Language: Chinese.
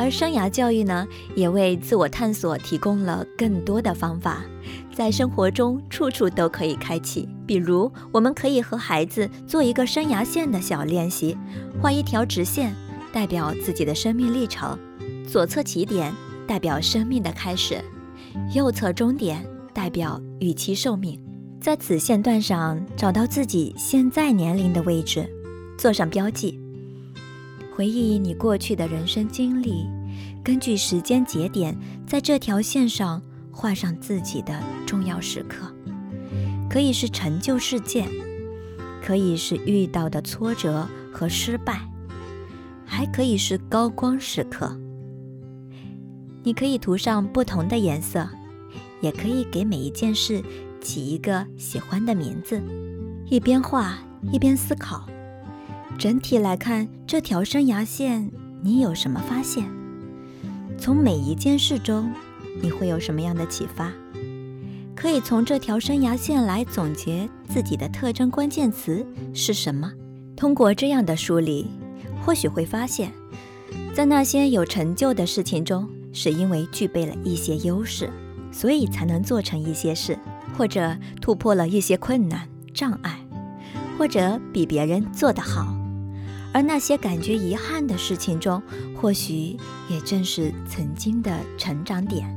而生涯教育呢，也为自我探索提供了更多的方法，在生活中处处都可以开启。比如，我们可以和孩子做一个生涯线的小练习，画一条直线，代表自己的生命历程；左侧起点代表生命的开始，右侧终点代表预期寿命。在此线段上找到自己现在年龄的位置，做上标记。回忆你过去的人生经历，根据时间节点，在这条线上画上自己的重要时刻，可以是成就事件，可以是遇到的挫折和失败，还可以是高光时刻。你可以涂上不同的颜色，也可以给每一件事起一个喜欢的名字，一边画一边思考。整体来看，这条生涯线你有什么发现？从每一件事中，你会有什么样的启发？可以从这条生涯线来总结自己的特征关键词是什么？通过这样的梳理，或许会发现，在那些有成就的事情中，是因为具备了一些优势，所以才能做成一些事，或者突破了一些困难障碍，或者比别人做得好。而那些感觉遗憾的事情中，或许也正是曾经的成长点。